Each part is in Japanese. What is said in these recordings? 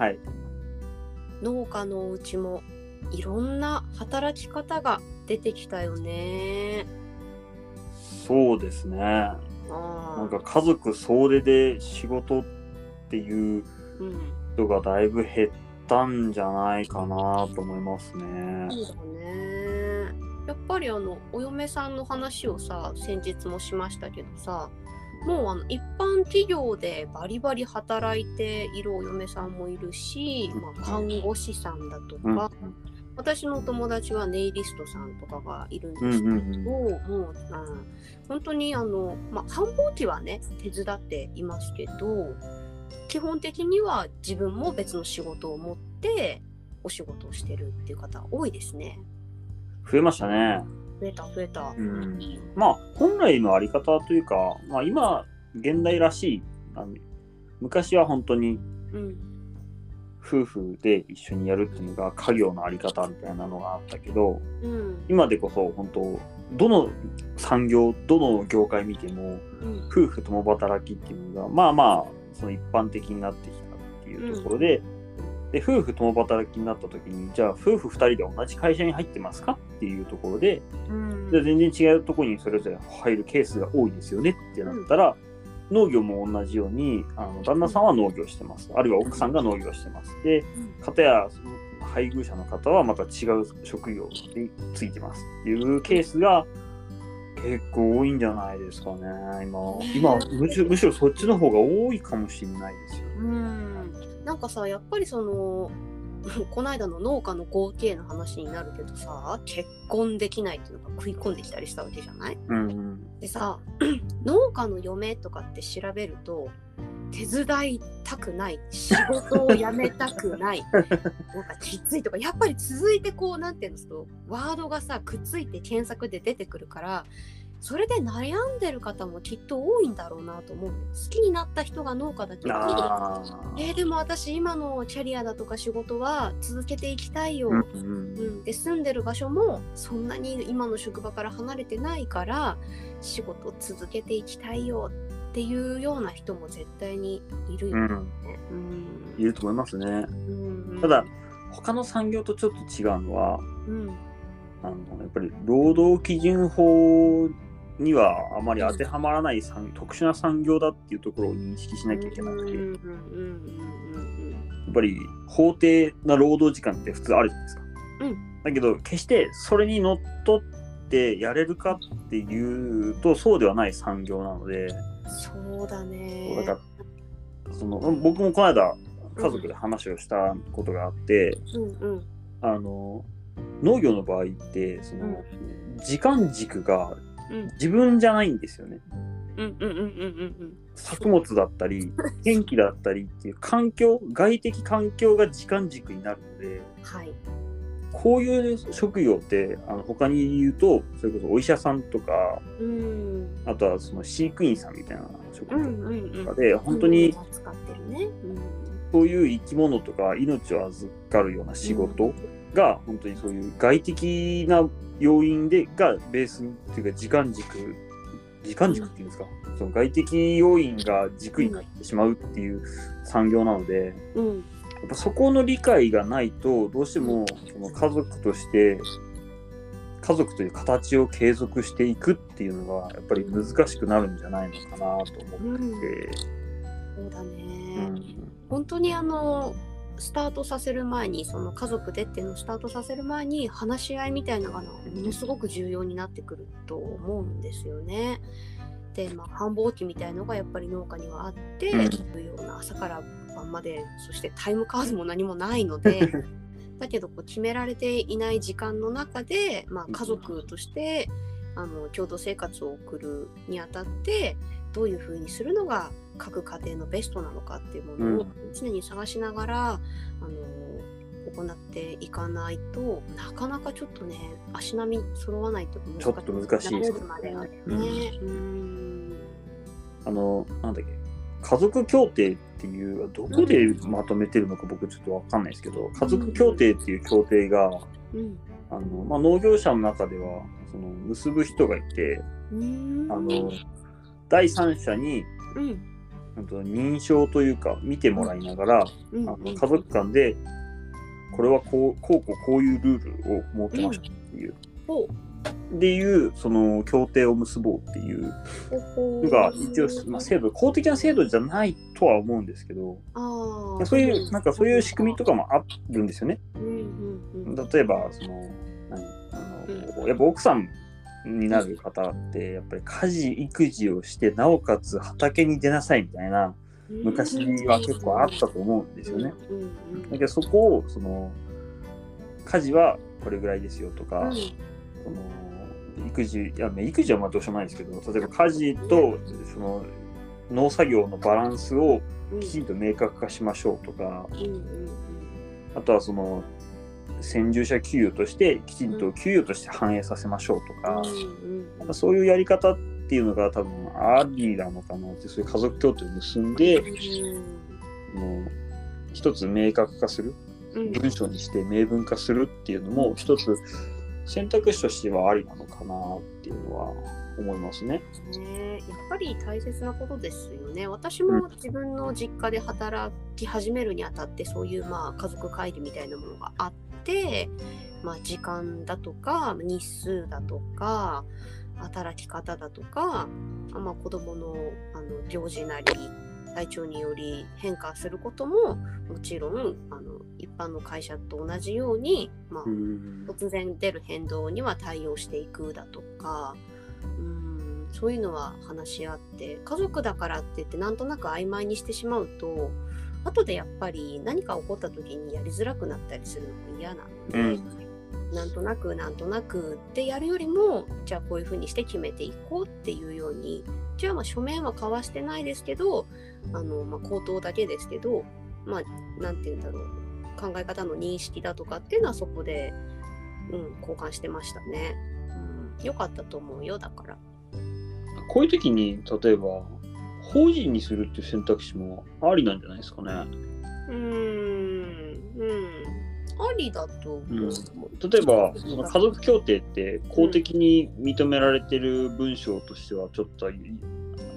はい。農家のお家もいろんな働き方が出てきたよね。そうですね。あなんか家族総出で仕事っていううん、人がだいぶ減ったんじゃないかなと思いますね。そうだね。やっぱりあのお嫁さんの話をさ先日もしましたけどさもうあの一般企業でバリバリ働いているお嫁さんもいるし、まあ、看護師さんだとか、うん私のお友達はネイリストさんとかがいるんうんですけど、もう、うん、本当にあの、まあ、繁忙期はね手伝っていますけど基本的には自分も別の仕事を持ってお仕事をしてるっていう方多いですね。増えましたね。増えた増えた。うん。まあ本来のあり方というか、まあ、今現代らしいあの昔は本当にうん。夫婦で一緒にやるっていうのが家業のあり方みたいなのがあったけどうん。今でこそ本当どの産業どの業界見てもうん。夫婦共働きっていうのがまあまあその一般的になってきたっていうところで,、で夫婦共働きになった時にじゃあ夫婦2人で同じ会社に入ってますかっていうところでうん。じゃあ全然違うところにそれぞれ入るケースが多いですよねってなったら、農業も同じようにあの旦那さんは農業してます。あるいは奥さんが農業してます。で片や配偶者の方はまた違う職業についてます。っていうケースが結構多いんじゃないですかね今。今むしろむしろそっちの方が多いかもしれないですよ。うん。なんかさやっぱりその この間の農家の合計の話になるけどさ結婚できないっていうのが食い込んできたりしたわけじゃない？うん。うんでさ 農家の嫁とかって調べると手伝いたくない仕事を辞めたくない なんかきついとかやっぱり続いてこうなんていうんですとワードがさくっついて検索で出てくるからそれで悩んでる方もきっと多いんだろうなと思う。の好きになった人が農家だけどあえーでも私今のキャリアだとか仕事は続けていきたいよ、ーうんうん、で住んでる場所もそんなに今の職場から離れてないから仕事続けていきたいよっていうような人も絶対にいるよね。うん。うん。いると思いますね。うん。ただ他の産業とちょっと違うのはうん。あのやっぱり労働基準法にはあまり当てはまらない産特殊な産業だっていうところを認識しなきゃいけなくて、やっぱり法定な労働時間って普通あるじゃないですか。うん。だけど決してそれにのっとってやれるかっていうとそうではない産業なので、うんそうだね。だからその僕もこの間家族で話をしたことがあって、うんうん。あの農業の場合ってその、時間軸がうん自分じゃないんですよね。うんうんうんうんうん作物だったり天気だったりっていう環境外的環境が時間軸になるのではい。こういう職業ってあの他に言うとそれこそお医者さんとかうん。あとはその飼育員さんみたいな職うん業うんうん。とかで本当に使ってるね。そういう生き物とか命を預かるような仕事が本当にそういう外的な要因でがベースっていうか時間軸時間軸っていうんですか、その外的要因が軸になってしまうっていう産業なので、うん。うんやっぱそこの理解がないとどうしてもその家族として家族という形を継続していくっていうのがやっぱり難しくなるんじゃないのかなと思ってて、そうだね。うん。本当にあのスタートさせる前にその家族でっていうのをスタートさせる前に話し合いみたいなのがものすごく重要になってくると思うんですよね。でまあ繁忙期みたいのがやっぱり農家にはあって、うんいうような朝から晩までそしてタイムカードも何もないので だけどこう決められていない時間の中で、まあ、家族としてあの共同生活を送るにあたってどういうふうにするのが各家庭のベストなのかっていうものを常に探しながら、あの行っていかないとなかなかちょっとね足並み揃わないとちょっと難しいです慣れるまではね。うん。あのなんだっけ。家族協定っていうどこでまとめてるのか僕ちょっとわかんないですけど家族協定っていう協定がうん。あの、まあ、農業者の中ではその結ぶ人がいてうん。あの第三者にうん認証というか見てもらいながら、うんあの家族間でこれはこうこうこうこういうルールを設けましょうっていう、ほっていうその協定を結ぼうっていう。のが一応、まあ、制度公的な制度じゃないとは思うんですけどそういうなんかそういう仕組みとかもあるんですよね。うんうんうん。例えばその何あのやっぱ奥さんになる方ってやっぱり家事育児をしてなおかつ畑に出なさいみたいな昔は結構あったと思うんですよね。だけどそこをその家事はこれぐらいですよとか、うん。その育児いやまあ育児はまあどうしようもないですけど例えば家事とその農作業のバランスをうんきちんと明確化しましょうとか、あとはその先住者給与としてきちんと給与として反映させましょうとか、うんなんかそういうやり方っていうのが多分ありなのかなってそういう家族協定を結んで、もう一つ明確化するうん。文章にして明文化するっていうのも一つ選択肢としてはありなのかなっていうのは思いますね。ね、やっぱり大切なことですよね。私も自分の実家で働き始めるにあたってそういうまあ家族会議みたいなものがあって、まあ、時間だとか日数だとか働き方だとか、あまあ、子どものあの行事なり体調により変化することももちろんあの一般の会社と同じように、まあ、うん。突然出る変動には対応していくだとかうんそういうのは話し合って家族だからって言ってなんとなく曖昧にしてしまうと後でやっぱり何か起こった時にやりづらくなったりするのも嫌なので、うんなんとなくなんとなくってやるよりもじゃあこういうふうにして決めていこうっていうようにじゃあまあ書面は交わしてないですけどあの、まあ、口頭だけですけどまあなんて言うんだろう考え方の認識だとかっていうのはそこで、うん、交換してましたね。うん、よかったと思うよだから。こういう時に例えば法人にするっていう選択肢もありなんじゃないですかね。うーん。うん。ありだと思う。うん。例えばその家族協定って公的に認められてる文章としてはちょっと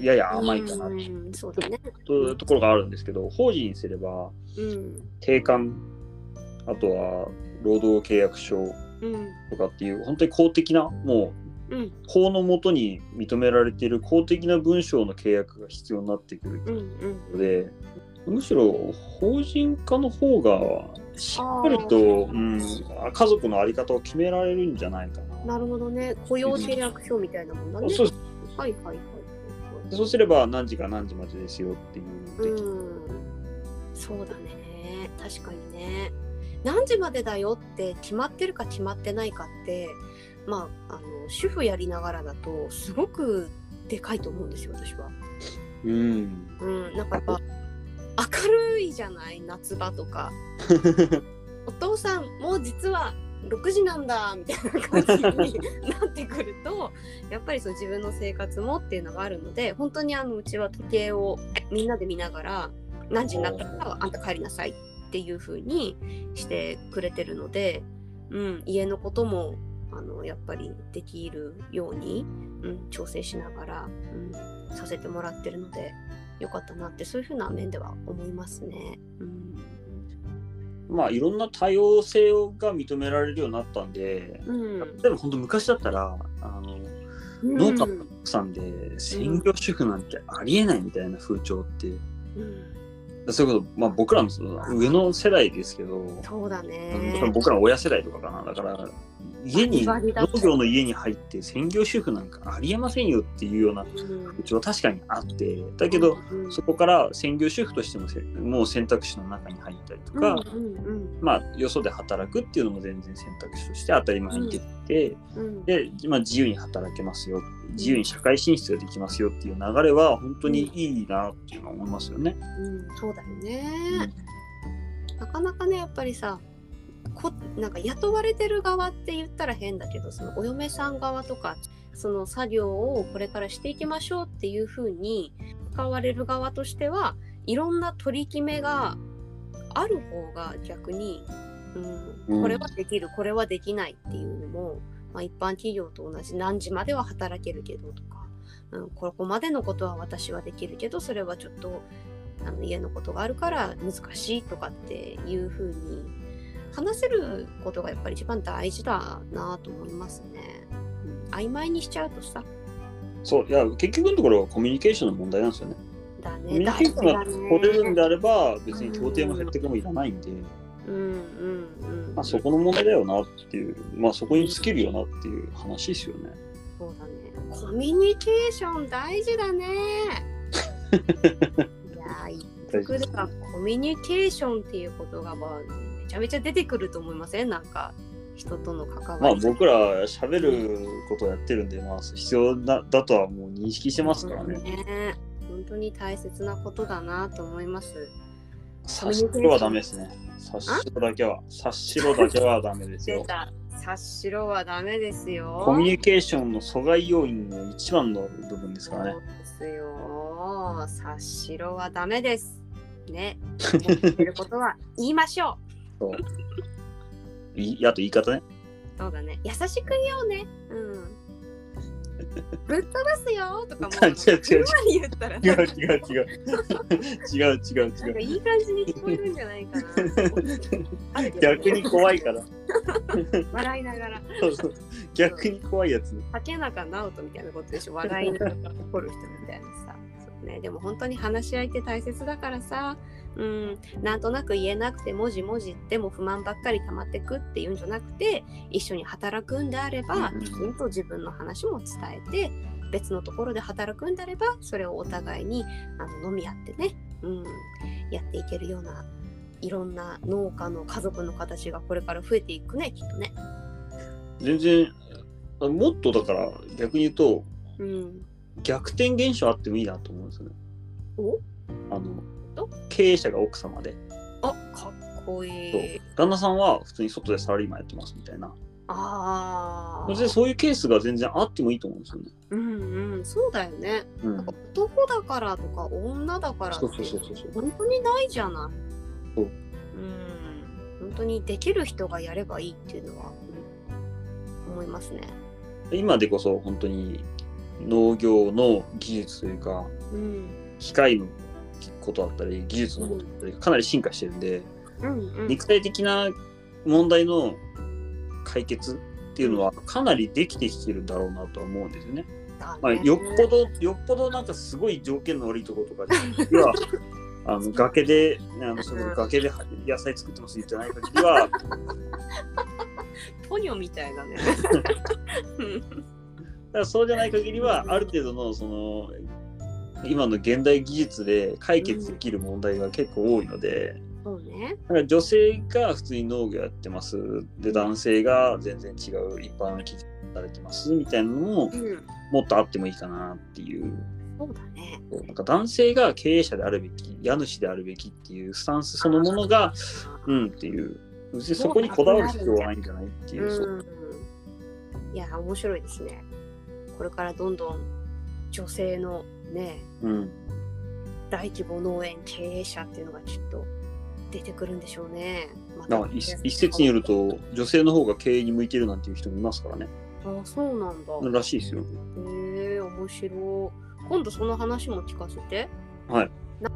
やや甘いかなってうん。そうだね。いうところがあるんですけど法人にすればうん。定款あとは労働契約書うんとかっていう本当に公的なもううん法のもとに認められている公的な文章の契約が必要になってくるうんうんので、むしろ法人化の方がしっかりと、うん、家族の在り方を決められるんじゃないかな。なるほどね。雇用契約書みたいなもんだね。そうはいはいはい。そうすれば何時から何時までですよっていうのできうん。そうだね。確かにね。何時までだよって決まってるか決まってないかって、まあ、あの主婦やりながらだとすごくでかいと思うんですよ、私は。うん。うん、なんかやっぱ明るいじゃない夏場とか。お父さんもう実は6時なんだみたいな感じに なってくるとやっぱりそう自分の生活もっていうのがあるので本当にあのうちは時計をみんなで見ながら何時になったらあんた帰りなさいっていう風にしてくれてるので、うん、家のこともあのやっぱりできるように、うん、調整しながら、うん、させてもらってるのでよかったなってそういう風な面では思いますね。うん。まあいろんな多様性が認められるようになったんで、うん。でも本当昔だったらあの農家の奥さんで専業主婦なんてありえないみたいな風潮って、うん。そういうこと、まあ、僕らのその上の世代ですけど、そうだうんね。僕らの親世代とかかな。だから家に農業の家に入って専業主婦なんかありえませんよっていうようなうん。風潮は確かにあってだけど、うんそこから専業主婦としてもせもう選択肢の中に入ったりとか、うんうんまあよそで働くっていうのも全然選択肢として当たり前に出てて、うん。で、まあ、自由に働けますよ自由に社会進出ができますよっていう流れは本当にいいなっていうのは思いますよね。うん。そうだよね。なかなかねやっぱりさこなんか雇われてる側って言ったら変だけどそのお嫁さん側とかその作業をこれからしていきましょうっていうふうに使われる側としてはいろんな取り決めがある方が逆に、うんうん。これはできるこれはできないっていうのも、まあ、一般企業と同じ何時までは働けるけどとか、うん、ここまでのことは私はできるけどそれはちょっとあの家のことがあるから難しいとかっていうふうに話せることがやっぱり一番大事だなと思いますね。うん、曖昧にしちゃうとさそう、いや、結局のところはコミュニケーションの問題なんですよね。だねコミュニケーションが取れるんであれば、別に協定も減ってくもいらないんで、うんうんうん、まあ、そこの問題だよなっていう、まあそこに尽きるよなっていう話ですよね。そうだね。コミュニケーション大事だね。いやー、一服ではコミュニケーションっていうことがまあめちゃめちゃ出てくると思いません？なんか人との関わり。まあ僕ら喋ることをやってるんで、まあ必要だだとはもう認識してますからね。ね本当に大切なことだなと思います。察しろはダメですね。察しろだけは、察しろだけはダメですよ。察しろはダメですよ。コミュニケーションの阻害要因の一番の部分ですからねそう。ですよ。察しろはダメです。ね。思ってることは言いましょう。そういあと言い方ね。そうだね。優しく言おうね。うん。ぶっ飛ばすよとかも。違う違う違う違う違う違う。違う違う違う。いい感じに聞こえるんじゃないかな。逆に怖いから。笑いながら。そうそう逆に怖いやつ。竹中直人みたいなことでしょ。笑いながら怒る人みたいなさ。そうね、でも本当に話し合いって大切だからさ、うん、なんとなく言えなくて文字文字でも不満ばっかり溜まってくっていうんじゃなくて一緒に働くんであればきちんと自分の話も伝えて別のところで働くんであればそれをお互いにあの飲み合ってね、うん、やっていけるようないろんな農家の家族の形がこれから増えていくねきっとね。全然、もっとだから逆に言うと、うん、逆転現象あってもいいなと思うんですよね。お？あのと？経営者が奥様で、あかっこいい。旦那さんは普通に外でサラリーマンやってますみたいな。ああ。そういうケースが全然あってもいいと思うんですよね。うんうん、そうだよね。うんなんか男だからとか女だからってそうそうそうそうそう本当にないじゃない。そううん。本当にできる人がやればいいっていうのは、うん思いますね。今でこそ本当に農業の技術というか、うん。機械のことだったり、技術のことだったり、かなり進化してるんで、うんうん。肉体的な問題の解決っていうのはかなりできてきてるんだろうなとは思うんですよね。まあ、よっぽど、よっぽどなんかすごい条件の悪いところとか では、あの崖で、あのその崖で野菜作ってますじゃない限りは、ポニョみたいだね。う んだからそうじゃない限りは、ある程度のその今の現代技術で解決できる問題が結構多いので、そうね。だから女性が普通に農業やってます、で男性が全然違う一般企業されてますみたいなのもうん。もっとあってもいいかなっていう。そうだね。なんか男性が経営者であるべき、家主であるべきっていうスタンスそのものが、うんっていう、別にそこにこだわる必要はないんじゃないっていう。いや、面白いですね。これからどんどん女性のね、うん、大規模農園経営者っていうのがきっと出てくるんでしょうね。ま一一説によると、女性の方が経営に向いてるなんていう人もいますからね。あそうなんだ。らしいですよ。へえ面白い。今度その話も聞かせて。はい。な